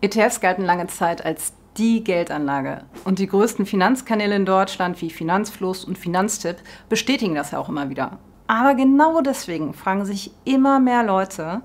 ETFs galten lange Zeit als die Geldanlage. Und die größten Finanzkanäle in Deutschland wie Finanzfluss und Finanztipp bestätigen das ja auch immer wieder. Aber genau deswegen fragen sich immer mehr Leute,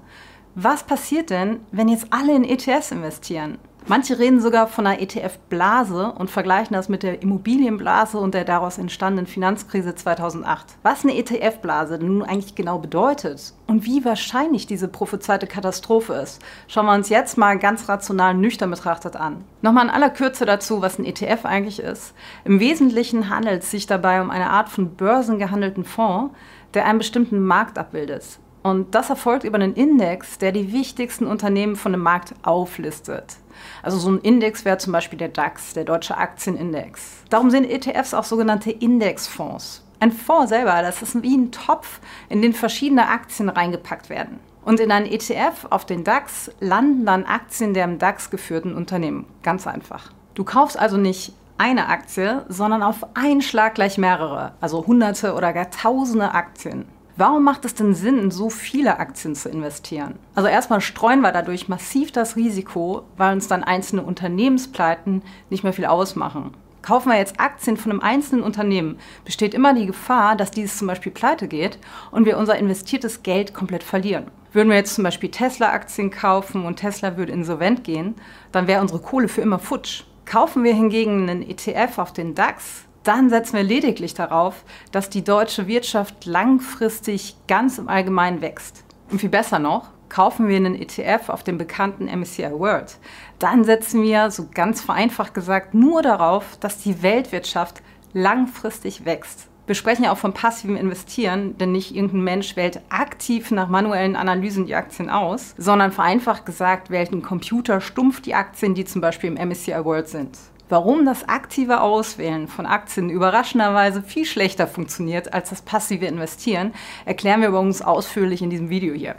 was passiert denn, wenn jetzt alle in ETFs investieren? Manche reden sogar von einer ETF-Blase und vergleichen das mit der Immobilienblase und der daraus entstandenen Finanzkrise 2008. Was eine ETF-Blase nun eigentlich genau bedeutet und wie wahrscheinlich diese prophezeite Katastrophe ist, schauen wir uns jetzt mal ganz rational nüchtern betrachtet an. Nochmal in aller Kürze dazu, was ein ETF eigentlich ist. Im Wesentlichen handelt es sich dabei um eine Art von börsengehandelten Fonds, der einen bestimmten Markt abbildet. Und das erfolgt über einen Index, der die wichtigsten Unternehmen von dem Markt auflistet. Also so ein Index wäre zum Beispiel der DAX, der Deutsche Aktienindex. Darum sind ETFs auch sogenannte Indexfonds. Ein Fonds selber, das ist wie ein Topf, in den verschiedene Aktien reingepackt werden. Und in einen ETF auf den DAX landen dann Aktien der im DAX geführten Unternehmen. Ganz einfach. Du kaufst also nicht eine Aktie, sondern auf einen Schlag gleich mehrere, also hunderte oder gar tausende Aktien. Warum macht es denn Sinn, in so viele Aktien zu investieren? Also erstmal streuen wir dadurch massiv das Risiko, weil uns dann einzelne Unternehmenspleiten nicht mehr viel ausmachen. Kaufen wir jetzt Aktien von einem einzelnen Unternehmen, besteht immer die Gefahr, dass dieses zum Beispiel pleite geht und wir unser investiertes Geld komplett verlieren. Würden wir jetzt zum Beispiel Tesla-Aktien kaufen und Tesla würde insolvent gehen, dann wäre unsere Kohle für immer futsch. Kaufen wir hingegen einen ETF auf den DAX, dann setzen wir lediglich darauf, dass die deutsche Wirtschaft langfristig ganz im Allgemeinen wächst. Und viel besser noch, kaufen wir einen ETF auf dem bekannten MSCI World, dann setzen wir, so ganz vereinfacht gesagt, nur darauf, dass die Weltwirtschaft langfristig wächst. Wir sprechen ja auch vom passiven Investieren, denn nicht irgendein Mensch wählt aktiv nach manuellen Analysen die Aktien aus, sondern vereinfacht gesagt wählt ein Computer stumpf die Aktien, die zum Beispiel im MSCI World sind. Warum das aktive Auswählen von Aktien überraschenderweise viel schlechter funktioniert als das passive Investieren, erklären wir übrigens ausführlich in diesem Video hier.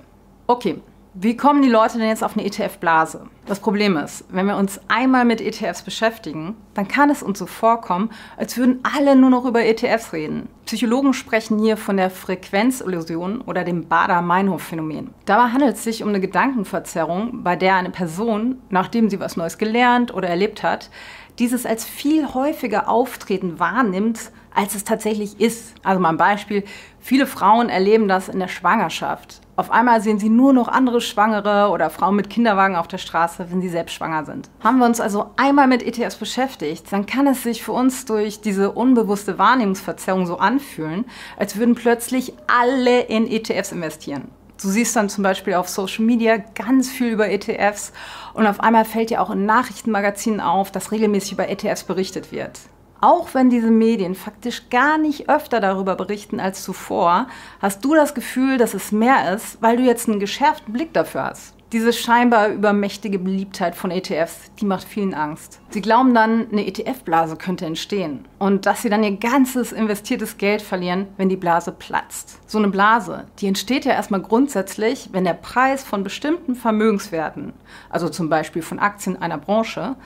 Okay, wie kommen die Leute denn jetzt auf eine ETF-Blase? Das Problem ist, wenn wir uns einmal mit ETFs beschäftigen, dann kann es uns so vorkommen, als würden alle nur noch über ETFs reden. Psychologen sprechen hier von der Frequenzillusion oder dem Bader-Meinhof-Phänomen. Dabei handelt es sich um eine Gedankenverzerrung, bei der eine Person, nachdem sie was Neues gelernt oder erlebt hat, dieses als viel häufiger auftreten wahrnimmt, als es tatsächlich ist. Also mal ein Beispiel. Viele Frauen erleben das in der Schwangerschaft. Auf einmal sehen sie nur noch andere Schwangere oder Frauen mit Kinderwagen auf der Straße, wenn sie selbst schwanger sind. Haben wir uns also einmal mit ETFs beschäftigt, dann kann es sich für uns durch diese unbewusste Wahrnehmungsverzerrung so anfühlen, als würden plötzlich alle in ETFs investieren. Du siehst dann zum Beispiel auf Social Media ganz viel über ETFs und auf einmal fällt dir auch in Nachrichtenmagazinen auf, dass regelmäßig über ETFs berichtet wird. Auch wenn diese Medien faktisch gar nicht öfter darüber berichten als zuvor, hast du das Gefühl, dass es mehr ist, weil du jetzt einen geschärften Blick dafür hast. Diese scheinbar übermächtige Beliebtheit von ETFs, die macht vielen Angst. Sie glauben dann, eine ETF-Blase könnte entstehen und dass sie dann ihr ganzes investiertes Geld verlieren, wenn die Blase platzt. So eine Blase, die entsteht ja erstmal grundsätzlich, wenn der Preis von bestimmten Vermögenswerten, also zum Beispiel von Aktien einer Branche,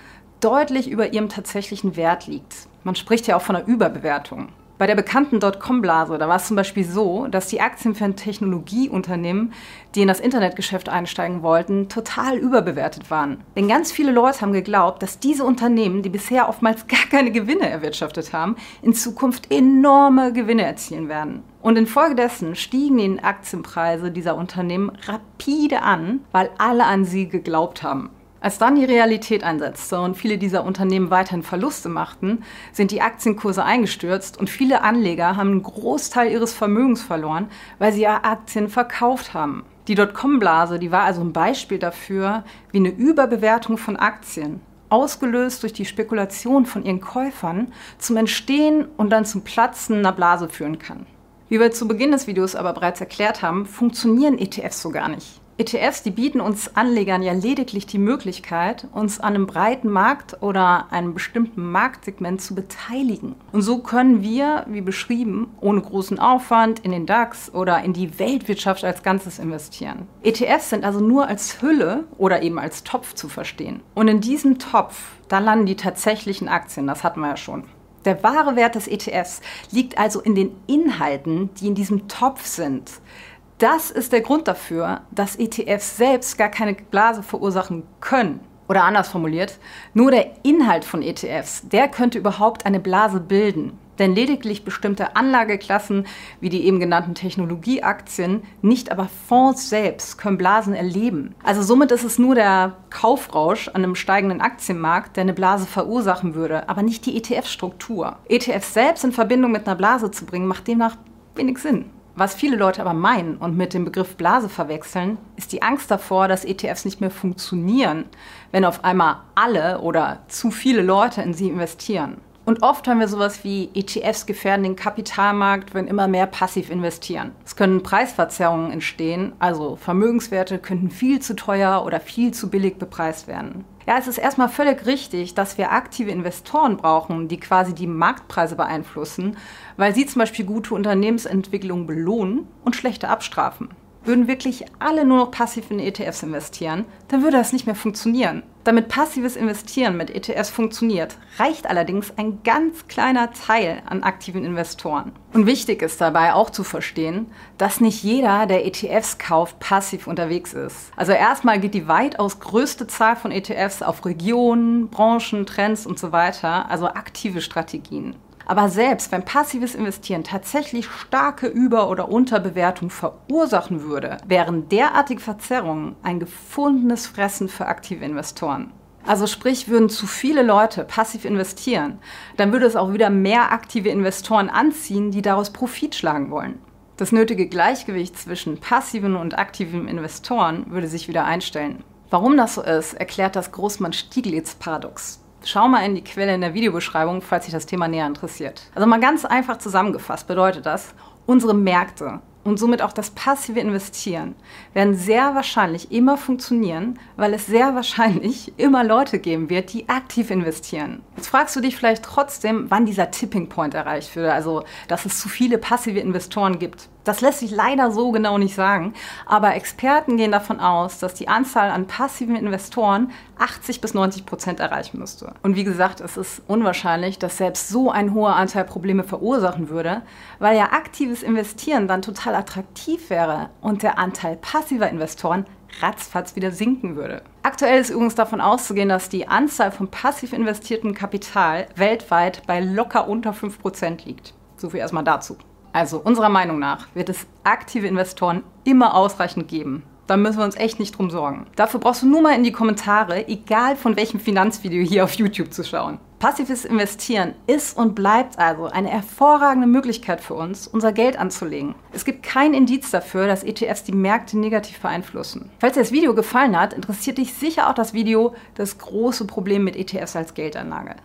deutlich über ihrem tatsächlichen Wert liegt. Man spricht ja auch von einer Überbewertung. Bei der bekannten Dotcom-Blase, da war es zum Beispiel so, dass die Aktien für ein Technologieunternehmen, die in das Internetgeschäft einsteigen wollten, total überbewertet waren. Denn ganz viele Leute haben geglaubt, dass diese Unternehmen, die bisher oftmals gar keine Gewinne erwirtschaftet haben, in Zukunft enorme Gewinne erzielen werden. Und infolgedessen stiegen die Aktienpreise dieser Unternehmen rapide an, weil alle an sie geglaubt haben. Als dann die Realität einsetzte und viele dieser Unternehmen weiterhin Verluste machten, sind die Aktienkurse eingestürzt und viele Anleger haben einen Großteil ihres Vermögens verloren, weil sie ihre Aktien verkauft haben. Die Dotcom-Blase, die war also ein Beispiel dafür, wie eine Überbewertung von Aktien, ausgelöst durch die Spekulation von ihren Käufern, zum Entstehen und dann zum Platzen einer Blase führen kann. Wie wir zu Beginn des Videos aber bereits erklärt haben, funktionieren ETFs so gar nicht. ETFs, die bieten uns Anlegern ja lediglich die Möglichkeit, uns an einem breiten Markt oder einem bestimmten Marktsegment zu beteiligen. Und so können wir, wie beschrieben, ohne großen Aufwand in den DAX oder in die Weltwirtschaft als Ganzes investieren. ETFs sind also nur als Hülle oder eben als Topf zu verstehen. Und in diesem Topf, da landen die tatsächlichen Aktien, das hatten wir ja schon. Der wahre Wert des ETFs liegt also in den Inhalten, die in diesem Topf sind. Das ist der Grund dafür, dass ETFs selbst gar keine Blase verursachen können. Oder anders formuliert, nur der Inhalt von ETFs, der könnte überhaupt eine Blase bilden. Denn lediglich bestimmte Anlageklassen wie die eben genannten Technologieaktien, nicht aber Fonds selbst, können Blasen erleben. Also somit ist es nur der Kaufrausch an einem steigenden Aktienmarkt, der eine Blase verursachen würde, aber nicht die ETF-Struktur. ETFs selbst in Verbindung mit einer Blase zu bringen, macht demnach wenig Sinn. Was viele Leute aber meinen und mit dem Begriff Blase verwechseln, ist die Angst davor, dass ETFs nicht mehr funktionieren, wenn auf einmal alle oder zu viele Leute in sie investieren. Und oft haben wir sowas wie ETFs gefährden den Kapitalmarkt, wenn immer mehr passiv investieren. Es können Preisverzerrungen entstehen, also Vermögenswerte könnten viel zu teuer oder viel zu billig bepreist werden. Ja, es ist erstmal völlig richtig, dass wir aktive Investoren brauchen, die quasi die Marktpreise beeinflussen, weil sie zum Beispiel gute Unternehmensentwicklung belohnen und schlechte abstrafen. Würden wirklich alle nur noch passiv in ETFs investieren, dann würde das nicht mehr funktionieren. Damit passives Investieren mit ETFs funktioniert, reicht allerdings ein ganz kleiner Teil an aktiven Investoren. Und wichtig ist dabei auch zu verstehen, dass nicht jeder, der ETFs kauft, passiv unterwegs ist. Also erstmal geht die weitaus größte Zahl von ETFs auf Regionen, Branchen, Trends und so weiter, also aktive Strategien. Aber selbst wenn passives Investieren tatsächlich starke Über- oder Unterbewertung verursachen würde, wären derartige Verzerrungen ein gefundenes Fressen für aktive Investoren. Also sprich, würden zu viele Leute passiv investieren, dann würde es auch wieder mehr aktive Investoren anziehen, die daraus Profit schlagen wollen. Das nötige Gleichgewicht zwischen passiven und aktiven Investoren würde sich wieder einstellen. Warum das so ist, erklärt das Großmann-Stieglitz-Paradox. Schau mal in die Quelle in der Videobeschreibung, falls dich das Thema näher interessiert. Also mal ganz einfach zusammengefasst bedeutet das, unsere Märkte und somit auch das passive Investieren werden sehr wahrscheinlich immer funktionieren, weil es sehr wahrscheinlich immer Leute geben wird, die aktiv investieren. Jetzt fragst du dich vielleicht trotzdem, wann dieser Tipping Point erreicht wird, also dass es zu viele passive Investoren gibt. Das lässt sich leider so genau nicht sagen, aber Experten gehen davon aus, dass die Anzahl an passiven Investoren 80 bis 90 Prozent erreichen müsste. Und wie gesagt, es ist unwahrscheinlich, dass selbst so ein hoher Anteil Probleme verursachen würde, weil ja aktives Investieren dann total attraktiv wäre und der Anteil passiver Investoren ratzfatz wieder sinken würde. Aktuell ist übrigens davon auszugehen, dass die Anzahl von passiv investiertem Kapital weltweit bei locker unter 5% liegt. So viel erstmal dazu. Also unserer Meinung nach wird es aktive Investoren immer ausreichend geben. Da müssen wir uns echt nicht drum sorgen. Dafür brauchst du nur mal in die Kommentare, egal von welchem Finanzvideo hier auf YouTube zu schauen. Passives Investieren ist und bleibt also eine hervorragende Möglichkeit für uns, unser Geld anzulegen. Es gibt kein Indiz dafür, dass ETFs die Märkte negativ beeinflussen. Falls dir das Video gefallen hat, interessiert dich sicher auch das Video Das große Problem mit ETFs als Geldanlage.